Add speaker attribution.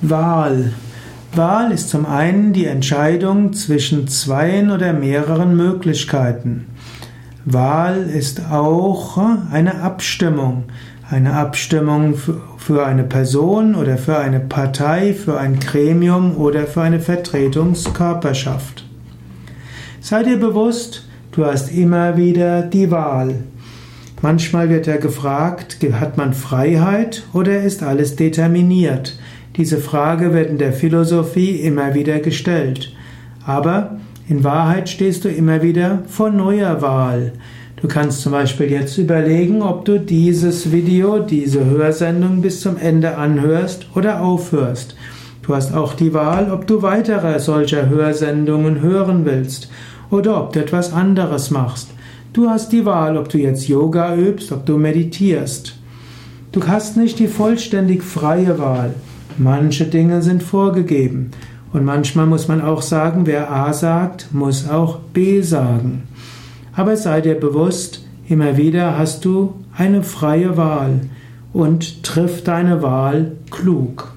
Speaker 1: Wahl. Wahl ist zum einen die Entscheidung zwischen zweien oder mehreren Möglichkeiten. Wahl ist auch eine Abstimmung. Eine Abstimmung für eine Person oder für eine Partei, für ein Gremium oder für eine Vertretungskörperschaft. Sei dir bewusst, du hast immer wieder die Wahl. Manchmal wird ja gefragt, hat man Freiheit oder ist alles determiniert? Diese Frage wird in der Philosophie immer wieder gestellt. Aber in Wahrheit stehst du immer wieder vor neuer Wahl. Du kannst zum Beispiel jetzt überlegen, ob du dieses Video, diese Hörsendung bis zum Ende anhörst oder aufhörst. Du hast auch die Wahl, ob du weitere solcher Hörsendungen hören willst oder ob du etwas anderes machst. Du hast die Wahl, ob du jetzt Yoga übst, ob du meditierst. Du hast nicht die vollständig freie Wahl. Manche Dinge sind vorgegeben. Und manchmal muss man auch sagen, wer A sagt, muss auch B sagen. Aber sei dir bewusst, immer wieder hast du eine freie Wahl und triff deine Wahl klug.